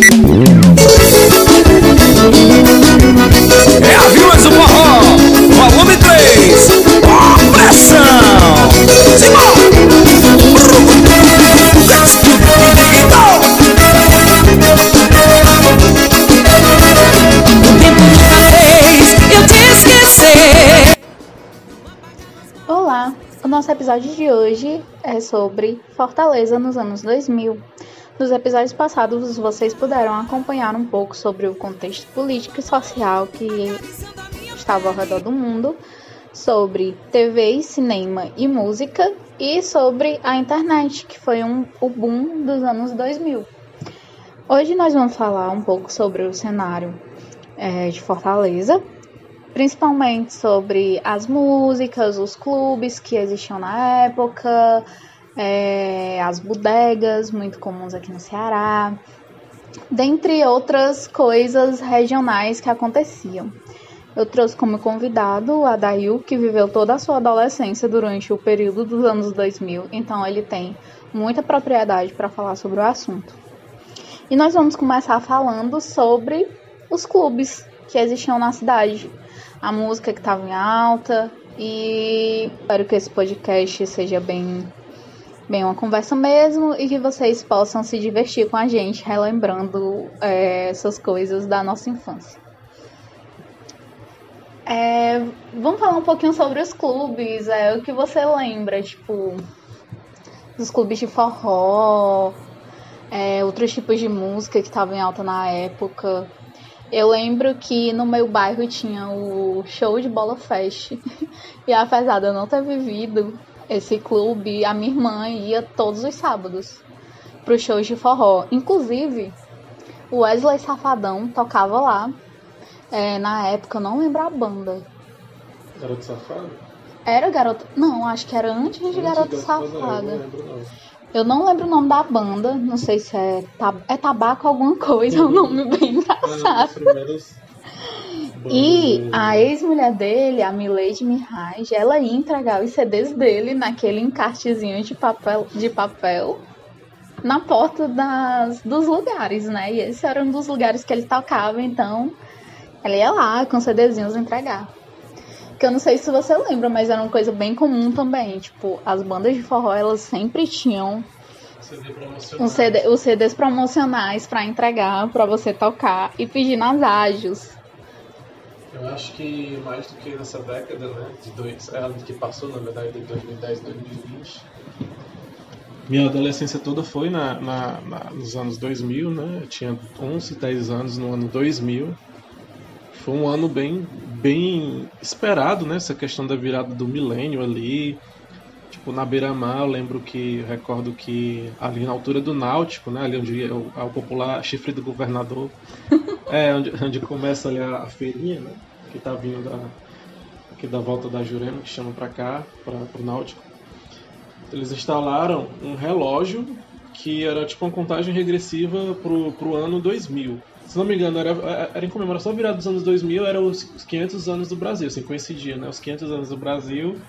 É a Vilas do Forró, volume 3, pressão! Simbora! O tempo nunca eu te esquecer. Olá! O nosso episódio de hoje é sobre Fortaleza nos anos 2000. Nos episódios passados, vocês puderam acompanhar um pouco sobre o contexto político e social que estava ao redor do mundo, sobre TV, cinema e música, e sobre a internet, que foi um, o boom dos anos 2000. Hoje nós vamos falar um pouco sobre o cenário é, de Fortaleza, principalmente sobre as músicas, os clubes que existiam na época, é, as bodegas muito comuns aqui no Ceará, dentre outras coisas regionais que aconteciam. Eu trouxe como convidado a Dail, que viveu toda a sua adolescência durante o período dos anos 2000, então ele tem muita propriedade para falar sobre o assunto. E nós vamos começar falando sobre os clubes que existiam na cidade, a música que estava em alta e espero que esse podcast seja bem bem uma conversa mesmo e que vocês possam se divertir com a gente relembrando é, essas coisas da nossa infância. É, vamos falar um pouquinho sobre os clubes, é, o que você lembra, tipo, dos clubes de forró, é, outros tipos de música que estavam em alta na época. Eu lembro que no meu bairro tinha o show de bola fest. e apesar de eu não ter vivido esse clube, a minha irmã ia todos os sábados pro show de forró. Inclusive, o Wesley Safadão tocava lá. É, na época, eu não lembro a banda. Garoto Safado? Era Garoto. Não, acho que era antes de Antes Garoto de Garoto Safado. Eu não lembro, não. Eu não lembro o nome da banda, não sei se é, tab é tabaco alguma coisa, é um nome bem Era uma das engraçado. primeiras E a ex-mulher dele, a Milady Mirage, ela ia entregar os CDs dele naquele encartezinho de papel, de papel na porta das, dos lugares, né? E esse era um dos lugares que ele tocava, então ela ia lá com CDzinhos entregar. Que eu não sei se você lembra, mas era uma coisa bem comum também. Tipo, as bandas de forró, elas sempre tinham CD um CD, os CDs promocionais pra entregar, pra você tocar e pedir nas ágios. Eu acho que mais do que nessa década, né? De dois, é a que passou, na verdade, de 2010 2020. Minha adolescência toda foi na, na- na- nos anos 2000, né? Eu tinha 11, 10 anos no ano 2000. Foi um ano bem, bem esperado, né? Essa questão da virada do milênio ali. Tipo, na beira-mar, eu lembro que, eu recordo que ali na altura do Náutico, né? Ali onde é o, é o popular chifre do governador. É, onde, onde começa ali a, feirinha, né? Que tá vindo da, aqui da volta da Jurema, que chama pra cá, pra, pro Náutico. Eles instalaram um relógio que era tipo uma contagem regressiva pro, pro ano 2000. Se não me engano, era, era em comemoração virada dos anos 2000, era os 500 anos do Brasil, assim, coincidia, né? Os 500 anos do Brasil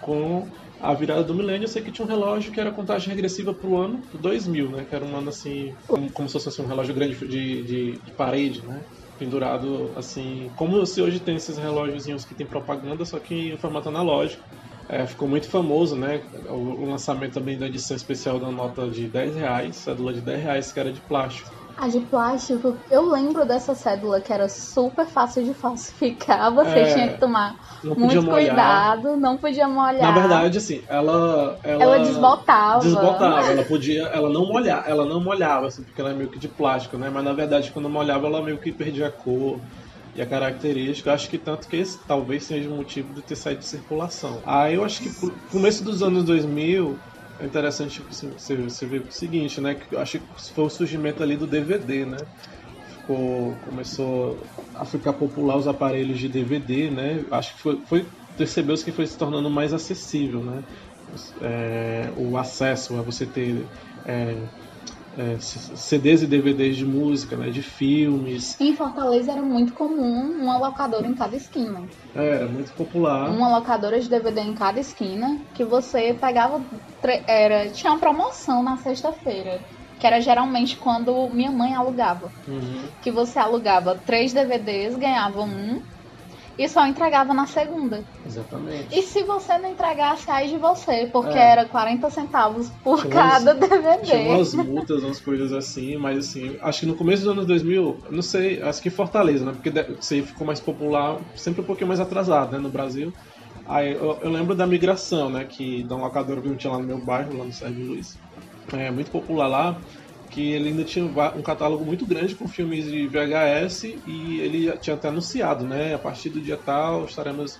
com a virada do milênio. Eu sei que tinha um relógio que era contagem regressiva pro ano 2000, né? Que era um ano, assim, como, como se fosse assim, um relógio grande de, de, de parede, né? Pendurado, assim, como se hoje tem esses relógiozinhos que tem propaganda, só que em formato analógico. É, ficou muito famoso, né? O, o lançamento também da edição especial da nota de 10 reais, cédula de 10 reais, que era de plástico. A de plástico, eu lembro dessa cédula que era super fácil de falsificar, você É, tinha que tomar muito molhar. cuidado, não podia molhar. Na verdade, assim, ela. Ela, ela desbotava. Desbotava, ela podia, ela não molhar, ela não molhava, assim, porque ela é meio que de plástico, né? Mas na verdade, quando molhava, ela meio que perdia a cor e a característica. Eu acho que tanto que esse talvez seja o motivo de ter saído de circulação. Aí eu acho que começo dos anos 2000 é interessante você, você ver o seguinte, né? Que acho que foi o surgimento ali do DVD, né? Ficou, começou a ficar popular os aparelhos de DVD, né? Acho que foi, foi percebeu-se que foi se tornando mais acessível, né? É, o acesso a você ter é, é, CDs e DVDs de música, né? De filmes, Em Fortaleza era muito comum uma locadora em cada esquina. É, era muito popular. Uma locadora de DVD em cada esquina que você pegava. Era, tinha uma promoção na sexta-feira. que era geralmente quando minha mãe alugava. Uhum. Que você alugava três DVDs, ganhava um e só entregava na segunda. Exatamente. E se você não entregasse, aí de você, porque É. era 40 centavos por Tinha cada Tinha DVD. umas multas, umas coisas assim, mas assim, acho que no começo dos anos 2000, eu não sei, acho que Fortaleza, né? Porque isso aí ficou mais popular, sempre um pouquinho mais atrasado, né, no Brasil. Aí eu, eu lembro da migração, né, que da um locador que eu tinha lá no meu bairro, lá no Sérgio Luiz. É muito popular lá, que ele ainda tinha um catálogo muito grande com filmes de VHS e ele tinha até anunciado, né, a partir do dia tal estaremos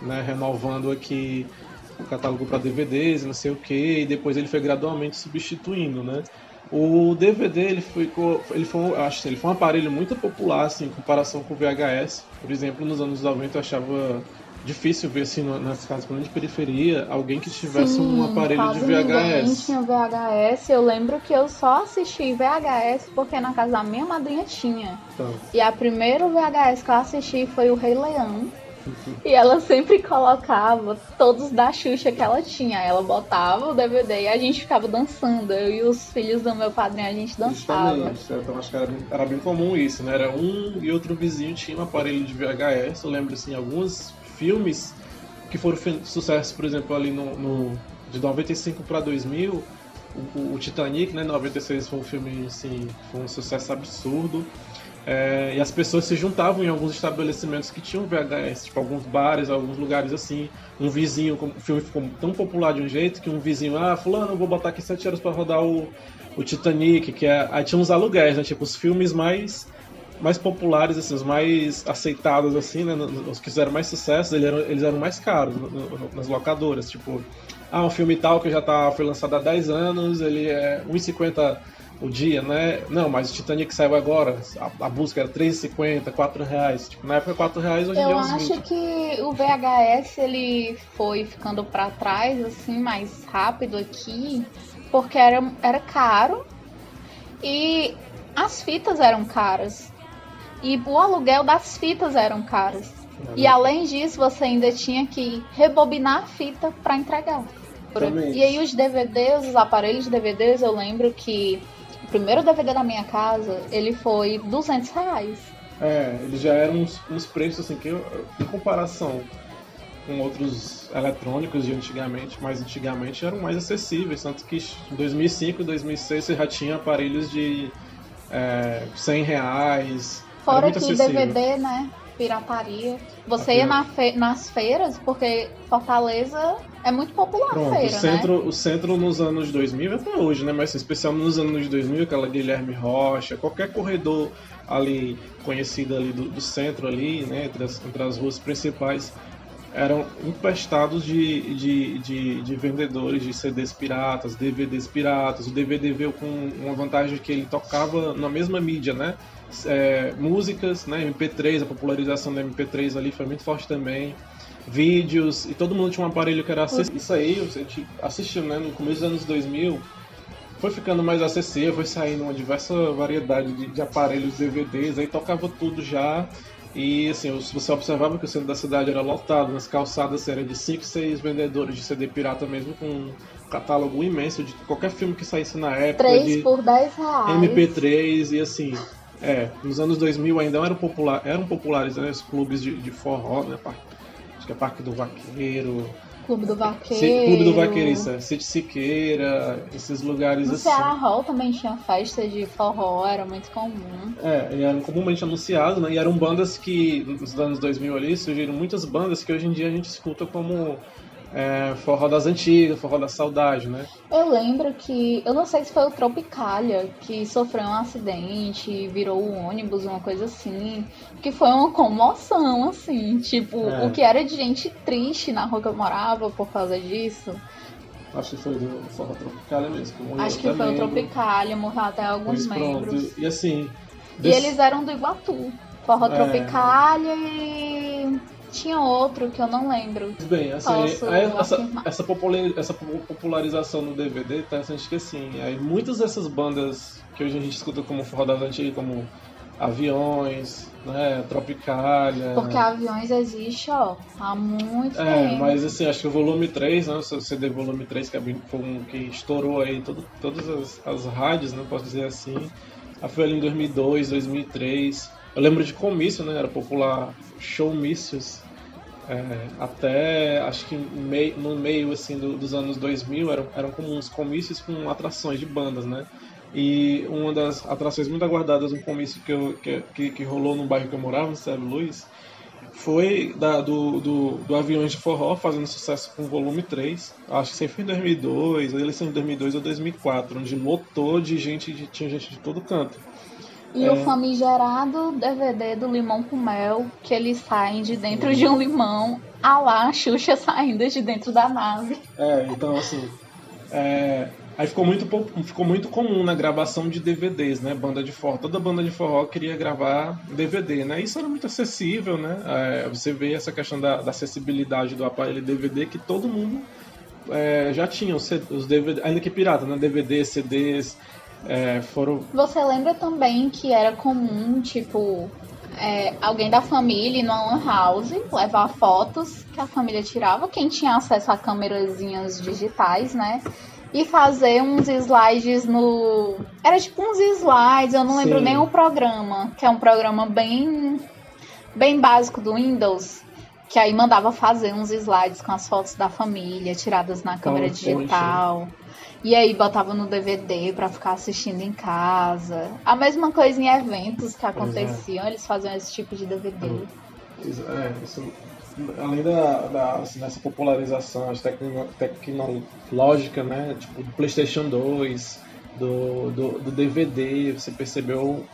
né, renovando aqui o catálogo para DVDs, não sei o que, e depois ele foi gradualmente substituindo, né? O DVD ele foi, co- ele foi, acho ele foi um aparelho muito popular assim, em comparação com o VHS. Por exemplo, nos anos 90 eu achava difícil ver assim nas casas de periferia alguém que tivesse um aparelho de VHS. tinha VHS. Eu lembro que eu só assisti VHS porque na casa da minha madrinha tinha. Então, E a primeira VHS que eu assisti foi o Rei Leão. E ela sempre colocava todos da Xuxa que ela tinha. Ela botava o DVD e a gente ficava dançando. Eu e os filhos do meu padrinho, a gente dançava. Então acho que era, bem- era bem comum isso, né? Era um e outro vizinho tinha um aparelho de VHS. Eu lembro assim, alguns filmes que foram sucesso, por exemplo, ali no, no- de 95 para 2000, o, o- Titanic, né? 96 foi um filme assim, foi um sucesso absurdo. É, e as pessoas se juntavam em alguns estabelecimentos que tinham VHS, tipo alguns bares, alguns lugares assim. Um vizinho, o filme ficou tão popular de um jeito que um vizinho, ah, fulano, vou botar aqui 7 horas para rodar o, o Titanic, que é. Aí tinha uns aluguéis, né? Tipo, os filmes mais mais populares, assim, os mais aceitados, assim, né? Os que fizeram mais sucesso, eles eram, eles eram mais caros no- no- nas locadoras. Tipo, ah, um filme tal que já tá, foi lançado há 10 anos, ele é 1,50 o dia, né? Não, mas o Titanic saiu agora, a, a busca era 3,50, 4 reais. Tipo, na época 4 reais, hoje em dia é Eu uns acho 20. que o VHS ele foi ficando pra trás, assim, mais rápido aqui, porque era, era caro e as fitas eram caras. E o aluguel das fitas eram caros. E além disso, você ainda tinha que rebobinar a fita pra entregar. Exatamente. E aí os DVDs, os aparelhos de DVDs, eu lembro que o primeiro DVD da minha casa, ele foi 200 reais. É, eles já eram uns, uns preços assim que, eu- em comparação com outros eletrônicos de antigamente, mais antigamente eram mais acessíveis, tanto que em 2005 e 2006 você já tinha aparelhos de é, 100 reais. Fora que acessível. DVD, né? Pirataria. Você A ia na fe- nas feiras, porque Fortaleza é muito popular Pronto, feira, o centro, o centro nos anos 2000 até hoje, né? Mas especialmente nos anos 2000, aquela Guilherme Rocha, qualquer corredor ali conhecido ali do, do centro ali, né? Entre as, entre as ruas principais, eram empestados de, de, de, de vendedores de CDs piratas, DVDs piratas. O DVD veio com uma vantagem que ele tocava na mesma mídia, né? É, músicas, né? MP3, a popularização da MP3 ali foi muito forte também. Vídeos, e todo mundo tinha um aparelho que era acessível. Isso aí, a gente assistiu, né? No começo dos anos 2000, foi ficando mais acessível, foi saindo uma diversa variedade de, de aparelhos DVDs, aí tocava tudo já. E assim, você observava que o centro da cidade era lotado, nas calçadas era de 5, 6 vendedores de CD pirata mesmo, com um catálogo imenso de qualquer filme que saísse na época. 3 de por 10 reais. MP3 e assim. É, nos anos 2000 ainda eram, popular, eram populares né, os clubes de, de forró, né? Acho que é Parque do Vaqueiro, Clube do Vaqueiro. Clube do Vaqueiro, isso, é, City Siqueira, esses lugares No assim. Ceará Hall também tinha festa de forró, era muito comum. É, e eram comumente anunciados, né? E eram bandas que, nos anos 2000 ali, surgiram muitas bandas que hoje em dia a gente escuta como é, forró das antigas, forró da saudade, né? Eu lembro que, eu não sei se foi o Tropicália que sofreu um acidente e virou um ônibus, uma coisa assim, que foi uma comoção, assim, tipo, É. o que era de gente triste na rua que eu morava por causa disso. Acho que foi do forró Tropicália mesmo. morreu Acho que foi o também, Tropicália, morreu até alguns Pois pronto. membros. E assim. E desse- eles eram do Iguatu. Forró É. Tropicália e tinha outro que eu não lembro. Bem, assim, aí essa, essa, popula- essa popularização no DVD tá interessante que assim, aí muitas dessas bandas que hoje a gente escuta como forró das antigas, como Aviões, né? Tropicália. Porque aviões existe, ó, há muito É, tempo. mas assim, acho que o volume 3, né? O CD volume 3, que é bem- foi um que estourou aí todo, todas as, as rádios, né? Posso dizer assim. Aí foi ali em 2002, 2003. Eu lembro de comício, né? Era popular showmícios. É, até acho que mei- no meio assim do- dos anos 2000 eram, eram comuns comícios com atrações de bandas, né? E uma das atrações muito aguardadas no comício que, eu, que, que, que rolou no bairro que eu morava, no Sérgio Luiz, foi da, do, do, do Aviões de Forró, fazendo sucesso com o volume 3. Acho que sempre foi em 2002, a eleição de 2002 ou 2004, onde lotou de gente, tinha gente de todo canto. E É. o famigerado DVD do limão com mel, que eles saem de dentro de um limão, a lá a Xuxa saindo de dentro da nave. É, então assim. é, aí ficou muito, ficou muito comum na gravação de DVDs, né? Banda de forró. Toda banda de forró queria gravar DVD, né? Isso era muito acessível, né? É, você vê essa questão da, da acessibilidade do aparelho DVD que todo mundo é, já tinha os, os DVD, ainda que pirata, né? DVD, CDs, é, foram. Você lembra também que era comum, tipo, é, alguém da família ir numa lan house, levar fotos que a família tirava, quem tinha acesso a câmerazinhas digitais, né? E fazer uns slides no. Era tipo uns slides, eu não lembro Sim. nem o programa, que é um programa bem, bem básico do Windows. Que aí mandava fazer uns slides com as fotos da família, tiradas na câmera PowerPoint, digital. E aí botava no DVD pra ficar assistindo em casa. A mesma coisa em eventos que aconteciam, eles faziam esse tipo de DVD. É, isso, além da, da assim, dessa popularização tecno, tecnológica, né? Tipo, do PlayStation 2, do, do, do DVD, você percebeu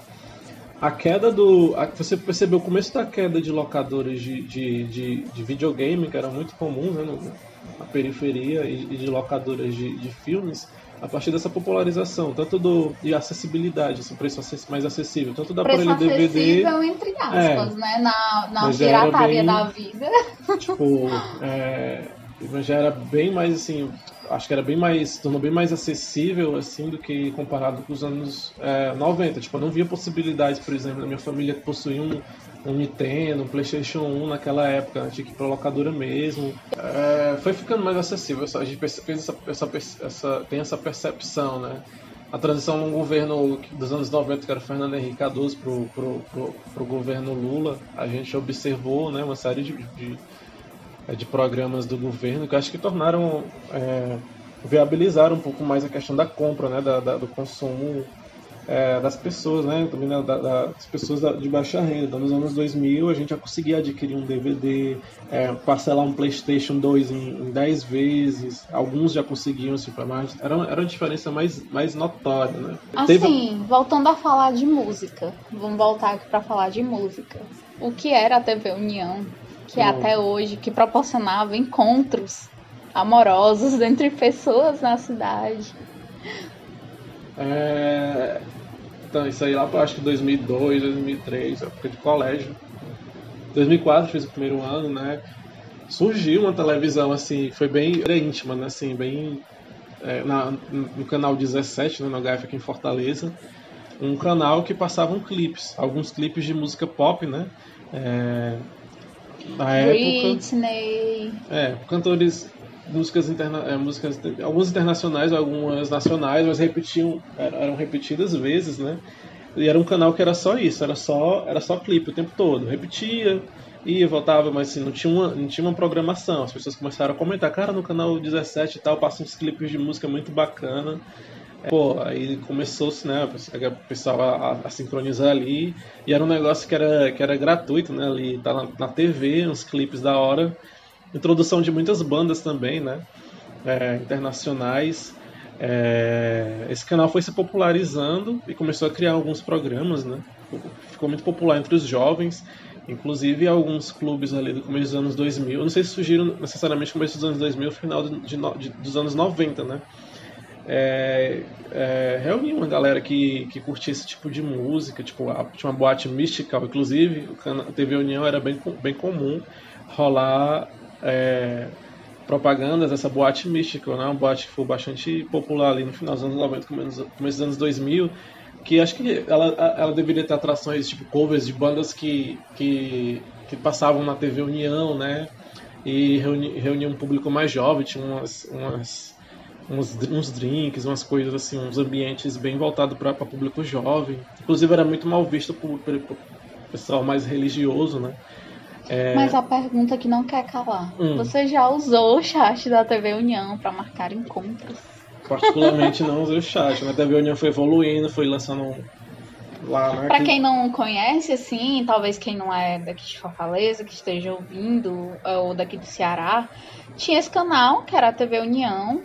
a queda do. a- você percebeu o começo da queda de locadoras de, de, de, de videogame, que eram muito comuns né, no- na periferia, e, e de locadoras de, de filmes, a partir dessa popularização, tanto do, de acessibilidade, esse preço acess- mais acessível, tanto da Preço aparelho DVD. acessível, entre aspas, né? Na, na era pirataria bem- da vida. tipo, é, mas já era bem mais assim, acho que era bem mais, se tornou bem mais acessível assim do que comparado com os anos é, 90. Tipo, eu não via possibilidades, por exemplo, da minha família possuir um, um Nintendo, um PlayStation 1 naquela época, né? tinha que ir pra locadora mesmo. É, foi ficando mais acessível, a gente fez essa, essa, essa- tem essa percepção, né? A transição no governo dos anos 90, que era o Fernando Henrique Cardoso, pro, pro, pro, pro governo Lula, a gente observou né, uma série de, de, de programas do governo que acho que tornaram, é, viabilizaram um pouco mais a questão da compra, né, da, da- do consumo é, das pessoas, né, também da- da- das pessoas de baixa renda. Então, nos anos 2000 a gente já conseguia adquirir um DVD, é, parcelar um PlayStation 2 em, em 10 vezes, alguns já conseguiam, assim, pra mais, era, era uma diferença mais, mais notória, né. Teve- Assim, voltando a falar de música. Vamos voltar aqui pra falar de música. O que era a TV União, que Hum. até hoje, que proporcionava encontros amorosos entre pessoas na cidade. É, Então, isso aí lá pra acho que 2002, 2003, época de colégio. 2004 fiz o primeiro ano, né? Surgiu uma televisão assim, foi bem íntima, né? Assim, bem é, na- no canal 17, né, no HF aqui em Fortaleza, um canal que passavam clipes, alguns clipes de música pop, né? É, época, Britney. é, cantores, músicas, interna é, músicas algumas internacionais, algumas nacionais, mas repetiam, eram, eram repetidas vezes, né? E era um canal que era só isso, era só, era só clipe o tempo todo, repetia, ia, voltava, mas assim, não tinha uma, não tinha uma programação. As pessoas começaram a comentar, cara, no canal 17 e tal, passa uns clipes de música muito bacana. Pô, aí começou-se, né, o pessoal a, a- sincronizar ali, e era um negócio que era, que era gratuito, né, ali, tá na, na TV, uns clipes da hora, introdução de muitas bandas também, né, é, internacionais. É, esse canal foi se popularizando e começou a criar alguns programas, né, ficou muito popular entre os jovens, inclusive alguns clubes ali do começo dos anos 2000, eu não sei se surgiram necessariamente no começo dos anos 2000, final de, de- dos anos 90, né, é, é, reunir uma galera que, que curtia esse tipo de música, tipo, a, tinha uma boate mystical, inclusive, a TV União era bem, bem comum rolar é, propagandas dessa boate mystical, né? uma boate que foi bastante popular ali no final dos anos 90, começo, dos anos 2000, que acho que ela, ela deveria ter atrações tipo covers de bandas que, que, que passavam na TV União, né? E reuni, um público mais jovem, tinha umas, umas uns, uns drinks, umas coisas assim, uns ambientes bem voltados para público jovem. Inclusive era muito mal visto por, por, por pessoal mais religioso, né? É... Mas a pergunta que não quer calar: hum. você já usou o chat da TV União para marcar encontros? Particularmente não usei o chat. A TV União foi evoluindo, foi lançando lá, né? Pra quem não conhece, assim, talvez quem não é daqui de Fortaleza, que esteja ouvindo, ou daqui do Ceará, tinha esse canal, que era a TV União,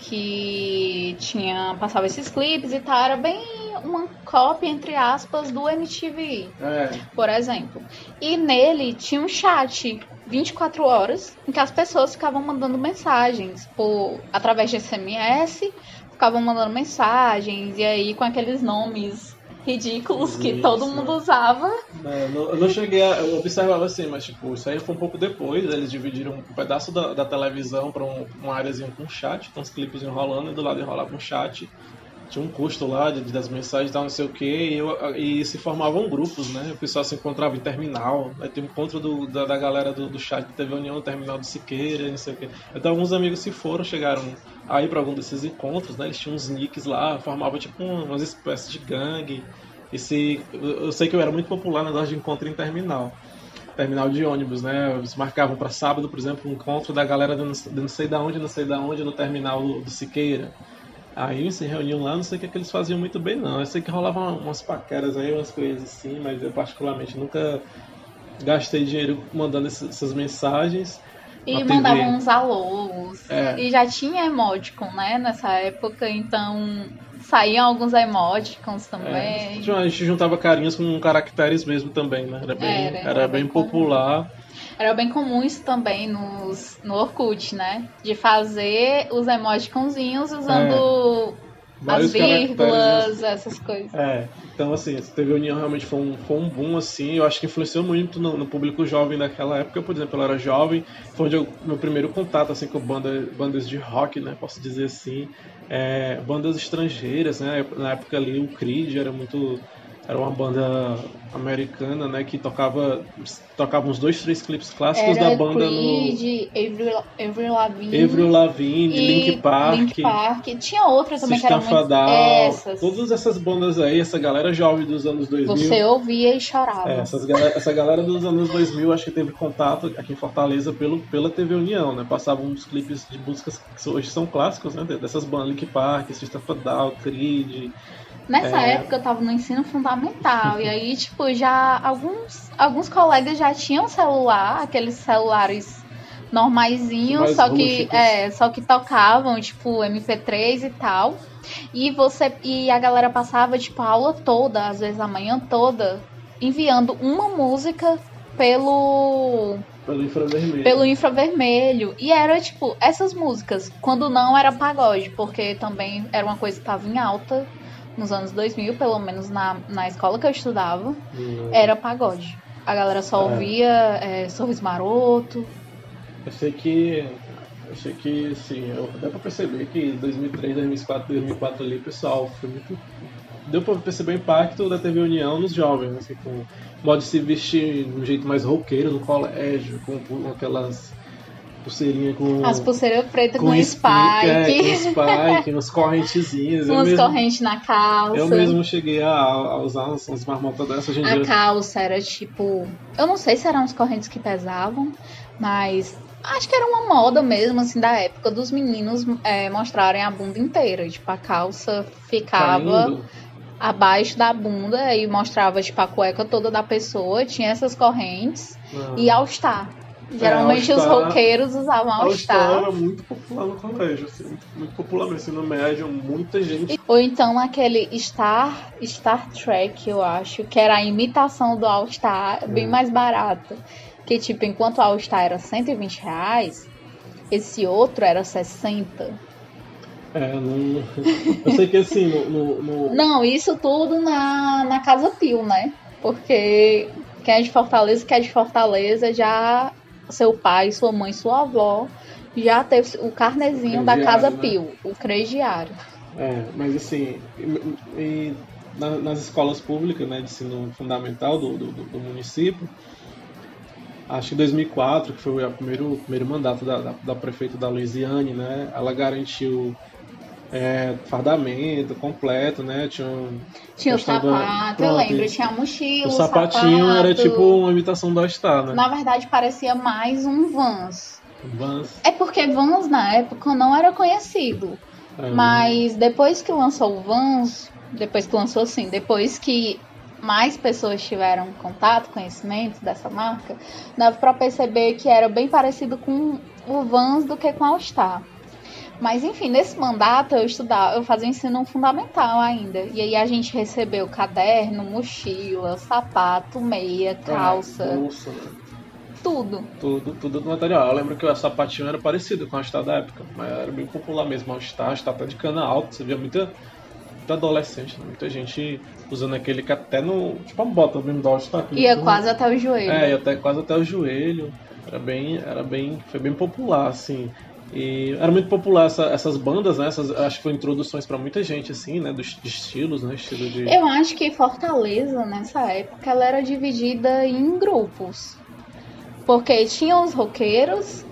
que tinha passava esses clipes e tal, era bem uma cópia entre aspas do MTV, é. por exemplo. E nele tinha um chat 24 horas em que as pessoas ficavam mandando mensagens por através de SMS, ficavam mandando mensagens e aí com aqueles nomes ridículos que isso. todo mundo usava. É, eu não cheguei a. Eu observava assim, mas tipo, isso aí foi um pouco depois. Eles dividiram um pedaço da, da televisão para um, uma áreazinha com chat, com os clipes enrolando, e do lado enrolava um chat. Tinha um custo lá de, das mensagens e tal, não sei o que, e, eu, e, se formavam grupos, né? O pessoal se encontrava em terminal. Aí tem um encontro do, da, da, galera do, do chat teve união no terminal do Siqueira, não sei o que. Então alguns amigos se foram, chegaram aí para algum desses encontros, né? Eles tinham uns nicks lá, formavam tipo umas espécies de gangue. Esse, eu sei que eu era muito popular na de encontro em terminal. Terminal de ônibus, né? Eles marcavam para sábado, por exemplo, um encontro da galera de não sei da onde, não sei da onde, no terminal do, Siqueira. Aí se reuniam lá, não sei o que, é que eles faziam muito bem, não. Eu sei que rolavam umas paqueras aí, umas coisas assim, mas eu particularmente nunca gastei dinheiro mandando essas mensagens. E mandavam uns alôs. É. E já tinha emoticon, né, nessa época, então saíam alguns emoticons também. É, a gente juntava carinhas com caracteres mesmo também, né? Era bem, era, era, era bem, bem popular. Era bem comum isso também nos, no Orkut, né? De fazer os emoticonzinhos usando é as vírgulas, essas coisas. É, então assim, essa TV União realmente foi um, foi um boom, assim, eu acho que influenciou muito no, no público jovem daquela época, por exemplo, eu era jovem, foi onde eu, meu primeiro contato, assim, com banda, bandas de rock, né, posso dizer assim, é, bandas estrangeiras, né, na época ali o Creed era muito era uma banda americana, né, que tocava tocava uns dois, três clipes clássicos era da banda Creed, no Avril Lavigne, Avril Lavigne, Link Park, Link Park, tinha outras também System que eram muito essas. Todas essas bandas aí, essa galera jovem dos anos 2000. Você ouvia e chorava. É, essas galera, essa galera dos anos 2000 acho que teve contato aqui em Fortaleza pelo pela TV União, né? Passavam uns clipes de músicas que hoje são clássicos, né? Dessas bandas Link Park, System of Down, Creed, Nessa é... época eu tava no ensino fundamental e aí, tipo, já alguns, alguns colegas já tinham celular, aqueles celulares normaisinhos, só que é, só que tocavam, tipo, MP3 e tal. E você e a galera passava tipo a aula toda, às vezes a manhã toda, enviando uma música pelo pelo infravermelho. Pelo infravermelho. E era tipo, essas músicas, quando não era pagode, porque também era uma coisa que tava em alta nos anos 2000, pelo menos na, na escola que eu estudava, hum. era pagode. A galera só é. ouvia é, Sorriso Maroto. Eu sei que. Eu sei que, sim, eu, dá pra perceber que 2003, 2004, 2004 ali, pessoal, foi muito. Deu pra perceber o impacto da TV União nos jovens, assim, com modo de se vestir de um jeito mais roqueiro no colégio, com, com aquelas pulseirinha com. As pulseiras pretas com, com spike. É, com spike, uns correntezinhas. Umas correntes na calça. Eu mesmo cheguei a, a usar umas, umas marmotas dessas em A dia. calça era tipo. Eu não sei se eram as correntes que pesavam, mas acho que era uma moda mesmo, assim, da época dos meninos é, mostrarem a bunda inteira. Tipo, a calça ficava. Caindo abaixo da bunda e mostrava tipo a cueca toda da pessoa, tinha essas correntes ah. e All Star. Geralmente é, os roqueiros usavam All Star. era muito popular no colégio, assim, muito, popular no ensino médio, muita gente. Ou então aquele Star, Star Trek, eu acho, que era a imitação do All Star, bem hum. mais barata. Que tipo, enquanto o All Star era 120 reais, esse outro era 60. É, não... eu sei que assim, no, no, no... Não, isso tudo na, na Casa Pio, né? Porque quem é de Fortaleza, quem é de Fortaleza já seu pai, sua mãe, sua avó já teve o carnezinho da Casa né? Pio, o crediário. É, mas assim, e, e na- nas escolas públicas, né, de ensino fundamental do, do, do- município. Acho que em 2004, que foi o primeiro, primeiro mandato da, da, da prefeita da Luiziane, né, ela garantiu é, fardamento completo, né, tinha um, Tinha o sapato, eu Pronto, lembro, isso. tinha a mochila, o sapatinho era sapato. tipo uma imitação do All-Star, né? Na verdade, parecia mais um Vans. Vans, É porque Vans na época não era conhecido. é, Mas depois que lançou o Vans, depois que lançou assim, depois que mais pessoas tiveram contato, conhecimento dessa marca, dava pra perceber que era bem parecido com o Vans do que com a All-Star. Mas enfim, nesse mandato eu estudava, eu fazia ensino fundamental ainda. E aí a gente recebeu caderno, mochila, sapato, meia, calça, bolsa, né? tudo. tudo, tudo do material. Eu lembro que o sapatinho era parecido com a All-Star da época, mas era bem popular mesmo. All-Star, All-Star tá de cana alta, você via muita, muita adolescente, né? muita gente usando aquele que até no. Tipo uma bota mesmo da aquele Ia tudo. quase até o joelho. É, ia até, quase até o joelho. Era bem, era bem, foi bem popular, assim. E era muito popular essa- essas bandas, né? Essas, acho que foi introduções pra muita gente, assim, né? Dos de estilos, né? Estilo de. Eu acho que Fortaleza, nessa época, ela era dividida em grupos. Porque tinha os roqueiros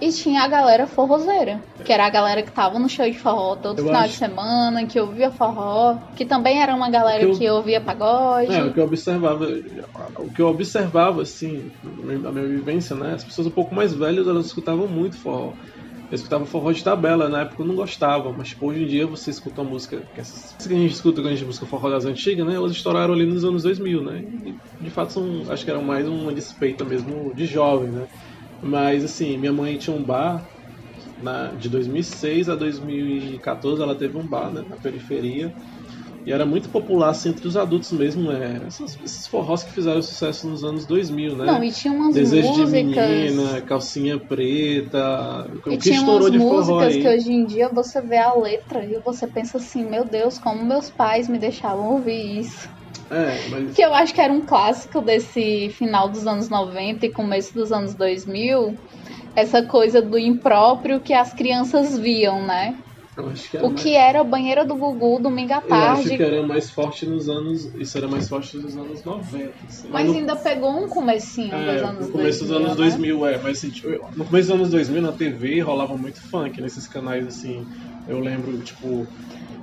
e tinha a galera forrozeira. Que era a galera que tava no show de forró todo Eu final acho- de semana, que ouvia forró. Que também era uma galera Eu- que ouvia pagode. É, o que eu observava, o que eu observava, assim, a minha vivência, né? As pessoas um pouco mais velhas, elas escutavam muito forró. Eu escutava forró de tabela, na época eu não gostava, mas tipo, hoje em dia você escuta uma música, que essas que a gente escuta quando a gente busca forró das antigas, né? Elas estouraram ali nos anos 2000, né? E, de fato são, acho que era mais uma despeita mesmo de jovem, né? Mas assim, minha mãe tinha um bar na, de 2006 a 2014, ela teve um bar, né, na periferia. E era muito popular assim, entre os adultos mesmo, né? Essas- esses forrós que fizeram sucesso nos anos 2000, né? Não, e tinha umas Desejo de músicas. menina, calcinha preta, o E que tinha estourou umas de forró músicas aí. que hoje em dia você vê a letra e você pensa assim, meu Deus, como meus pais me deixavam ouvir isso. É, mas Que eu acho que era um clássico desse final dos anos 90 e começo dos anos 2000. Essa coisa do impróprio que as crianças viam, né? Acho que era O mais, era a banheira do Gugu domingo à eu acho tarde. que era mais forte nos anos, isso era mais forte nos anos 90. assim. Mas no- ainda pegou um comecinho É, dos anos no começo 2000, dos anos né? 2000, é, mas assim, tipo, no começo dos anos 2000 na TV rolava muito funk nesses canais assim. Eu lembro, tipo,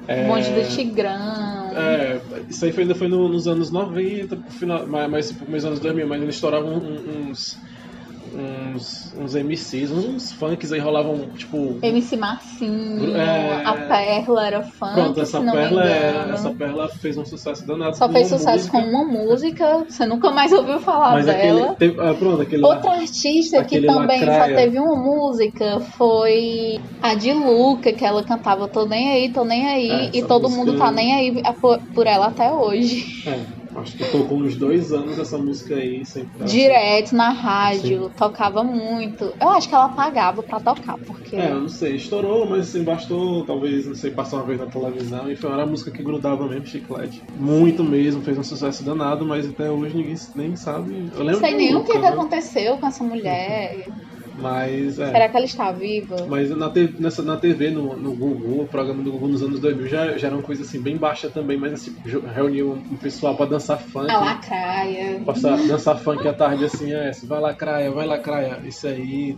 é, O bonde do Tigrão. É, isso aí foi, ainda foi no- nos anos 90, pro final, mas, mas tipo, nos anos 2000, mas ainda estouravam um- uns, uns, uns MCs, uns, uns funks aí rolavam, tipo. MC Marcinho, É. a Perla era funk, Pronto, essa perla, é, essa perla fez um sucesso danado. Só fez sucesso música, com uma música, você nunca mais ouviu falar Mas dela. aquele. Teve, ah, pronto, aquele. Outra artista que também Lacraia. só teve uma música foi a de Luca, que ela cantava Tô Nem Aí, Tô Nem Aí, É, e todo música- mundo tá nem aí por ela até hoje. É, acho que tocou uns dois anos essa música aí, sempre. Direto na rádio, tocava muito. Eu acho que ela pagava pra tocar, porque. É, eu não sei, estourou, mas assim, bastou, talvez, não sei, passar uma vez na televisão e foi uma música que grudava mesmo, chiclete. Muito mesmo, fez um sucesso danado, mas até hoje ninguém nem sabe. Eu não lembro sei de nem o que, que né? aconteceu com essa mulher. Mas, é. Será que ela está viva? Mas na TV, nessa, na TV no, no Google, o programa do Google nos anos 2000 já, já era uma coisa assim, bem baixa também, mas assim, reuniu um pessoal pra dançar funk. A lacraia. Passar, dançar funk à tarde assim, é, vai lá, craia, vai lá, craia, isso aí.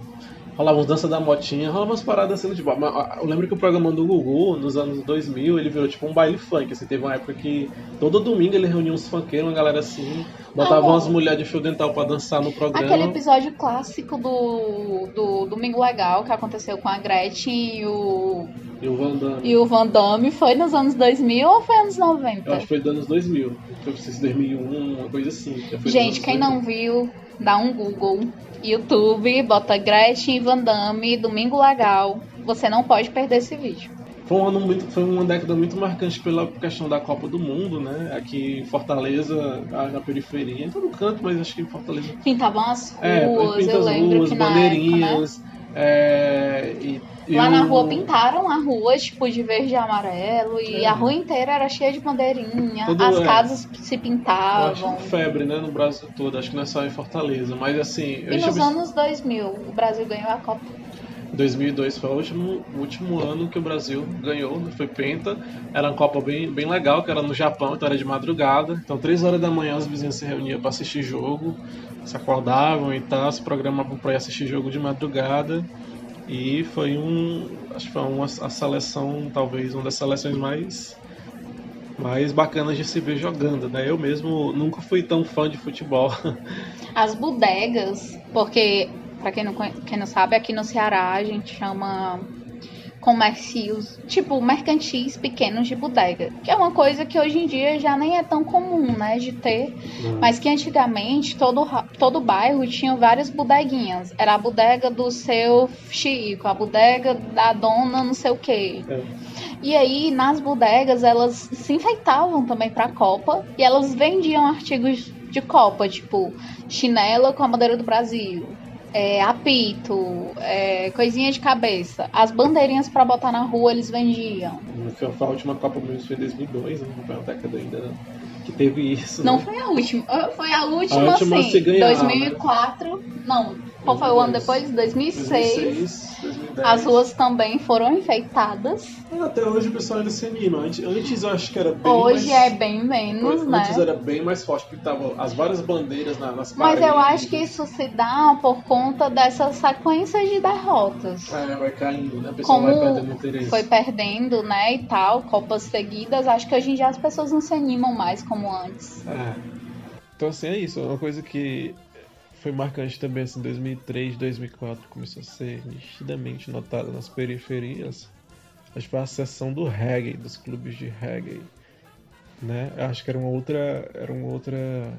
Rolava uns dança da motinha, rolava umas paradas assim, tipo, eu lembro que o programa do Gugu, nos anos 2000, ele virou tipo um baile funk, assim, teve uma época que todo domingo ele reunia uns funkeiros, uma galera assim, botava Ah, umas mulheres de fio dental pra dançar no programa. Aquele episódio clássico do, do Domingo Legal que aconteceu com a Gretchen e o, E o Van Damme. e o Van Damme foi nos anos 2000 ou foi anos Eu 90? acho que foi dos anos 2000. Foi se 2001, uma coisa assim. Gente, quem 2000. não viu, dá um Google, YouTube, bota Gretchen e Van Damme, Domingo Legal. Você não pode perder esse vídeo. Foi, um ano muito, foi uma década muito marcante pela questão da Copa do Mundo, né? Aqui em Fortaleza, na periferia, em todo canto, mas acho que em Fortaleza. Pintavam as É, ruas, pinta eu as lembro ruas, que na época, né? bandeirinhas. é, e, Lá na rua pintaram a rua, tipo, de verde e amarelo, e É. a rua inteira era cheia de bandeirinha, Tudo as é. casas se pintavam. acho febre, né, no Brasil todo, acho que não é só em Fortaleza, mas assim, E nos vi- anos 2000, o Brasil ganhou a Copa. 2002 foi o último, último ano que o Brasil ganhou, né? foi penta. Era uma Copa bem, bem legal, que era no Japão, então era de madrugada. Então, três horas da manhã, os vizinhos se reuniam para assistir jogo, se acordavam e tal, se programavam para ir assistir jogo de madrugada. E foi um, acho que foi uma a seleção, talvez uma das seleções mais mais bacanas de se ver jogando, né? Eu mesmo nunca fui tão fã de futebol. As bodegas, porque para quem não, quem não sabe, aqui no Ceará a gente chama comércios, tipo mercantis pequenos de bodega, que é uma coisa que hoje em dia já nem é tão comum, né, de ter, uhum. mas que antigamente todo todo bairro tinha várias bodeguinhas. Era a bodega do seu Chico, a bodega da dona não sei o quê. É. E aí nas bodegas elas se enfeitavam também para a Copa e elas vendiam artigos de Copa, tipo chinela com a bandeira do Brasil, é, apito, é, coisinha de cabeça. As bandeirinhas para botar na rua eles vendiam. Foi a última Copa Mundial foi em 2002, né? não foi uma década ainda, né? Que teve isso. Não né? foi a última. Ah, foi a última, a última sim. 2004. Né? Não, qual foi o ano depois? 2006. 2006 2010. As ruas também foram enfeitadas. Até hoje o pessoal ainda se anima. Antes, antes eu acho que era bem Hoje mais... é bem menos, antes né? Antes era bem mais forte, porque estavam as várias bandeiras nas Mas paredes. eu acho que isso se dá por conta dessa sequência de derrotas. É, vai caindo, né? A pessoa Como vai perdendo interesse. foi perdendo, né, e tal, copas seguidas, acho que hoje em dia as pessoas não se animam mais como antes. É. Então, assim, é isso. Uma coisa que foi marcante também assim, 2003, 2004 começou a ser nitidamente notada nas periferias. Acho que foi a sessão do reggae, dos clubes de reggae, né? Acho que era uma outra, era uma outra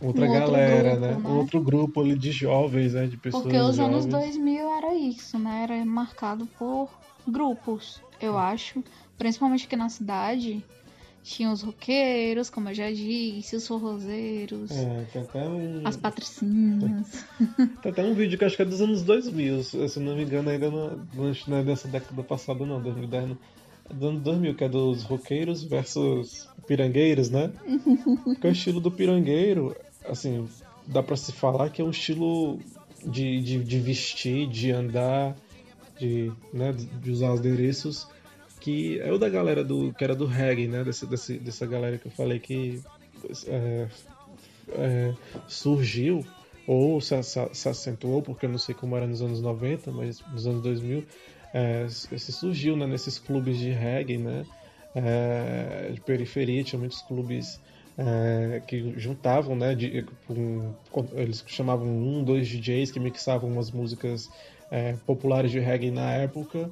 outra um galera, grupo, né? né? Um outro grupo ali de jovens, né? De pessoas Porque os jovens. anos 2000 era isso, né? Era marcado por grupos, eu acho. Principalmente aqui na cidade, tinha os roqueiros, como eu já disse, os forrozeiros, é, tem até um... as patricinhas. Tem até um vídeo que acho que é dos anos 2000, se não me engano, ainda não, não é dessa década passada, não, 2010, não. É do ano 2000, que é dos roqueiros versus pirangueiros, né? Porque o estilo do pirangueiro, assim, dá pra se falar que é um estilo de, de, de vestir, de andar, de, né, de usar os adereços que é o da galera do que era do reggae, né? Desse, desse, dessa galera que eu falei que é, é, surgiu ou se, se, se, acentuou, porque eu não sei como era nos anos 90, mas nos anos 2000, é, se surgiu né, nesses clubes de reggae, né? É, de periferia, tinha muitos clubes é, que juntavam, né? De, um, eles chamavam um, dois DJs que mixavam umas músicas é, populares de reggae na época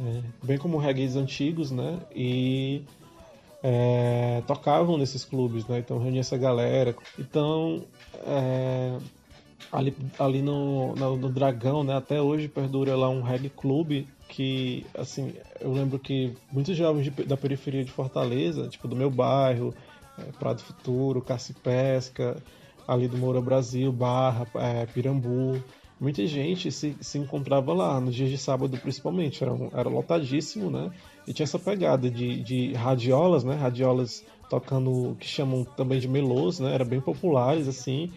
é, bem como reggaes antigos, né? E é, tocavam nesses clubes, né? Então reunia essa galera. Então é, ali, ali no, no, no, Dragão, né? Até hoje perdura lá um reggae clube que, assim, eu lembro que muitos jovens de, da periferia de Fortaleza, tipo do meu bairro, é, Prado Futuro, Caça Pesca, ali do Moura Brasil, Barra, é, Pirambu, muita gente se, se encontrava lá, nos dias de sábado principalmente, era, era lotadíssimo, né? E tinha essa pegada de, de radiolas, né? Radiolas tocando o que chamam também de melôs, né? Era bem populares, assim.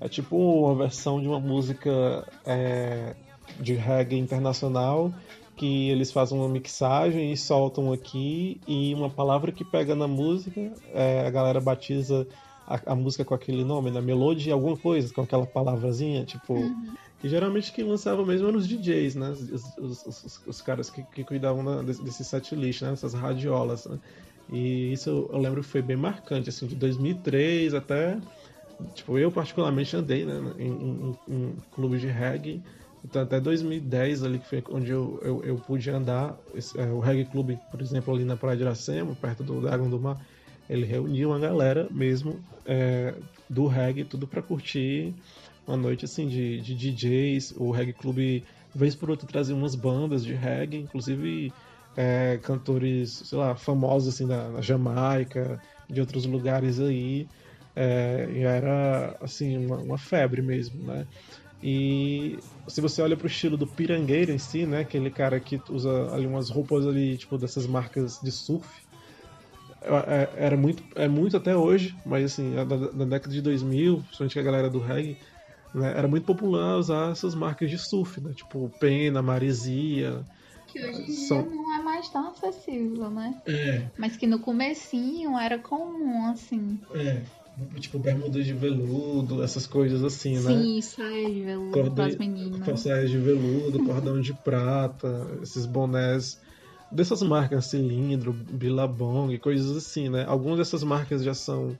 É tipo uma versão de uma música é, de reggae internacional que eles fazem uma mixagem e soltam aqui e uma palavra que pega na música, é, a galera batiza a, a, música com aquele nome, né? melodia, alguma coisa, com aquela palavrazinha, tipo, uhum. E geralmente quem lançava mesmo eram os DJs, né? Os, os, os, os caras que, que cuidavam da, desse set list, né? Essas radiolas, né? E isso eu lembro que foi bem marcante, assim, de 2003 até... Tipo, eu particularmente andei, né? Em, em, em clubes de reggae. Então, até 2010 ali, que foi onde eu, eu, eu pude andar. Esse, é, o Reggae Clube, por exemplo, ali na Praia de Iracema, perto do Dragão do Mar, ele reuniu uma galera mesmo é, do reggae, tudo para curtir uma noite assim de, de DJs. O Reggae Club, vez por outra, trazia umas bandas de reggae, inclusive é, cantores, sei lá, famosos assim da, Jamaica, de outros lugares aí. É, e era assim uma, uma, febre mesmo, né? E se você olha para o estilo do pirangueiro em si, né, aquele cara que usa ali umas roupas ali tipo dessas marcas de surf, é, era muito é muito até hoje, mas assim da, da década de 2000, principalmente a galera do reggae né, era muito popular usar essas marcas de surf, né? Tipo Pena, Maresia. Que hoje em São- dia não é mais tão acessível, né? É, Mas que no comecinho era comum, assim. é. Tipo bermudas de veludo, essas coisas assim, né? Sim, saia de veludo Cordão- pras meninas. calçadas de veludo, cordão de prata, esses bonés dessas marcas, cilindro, Billabong, coisas assim, né? Algumas dessas marcas já são,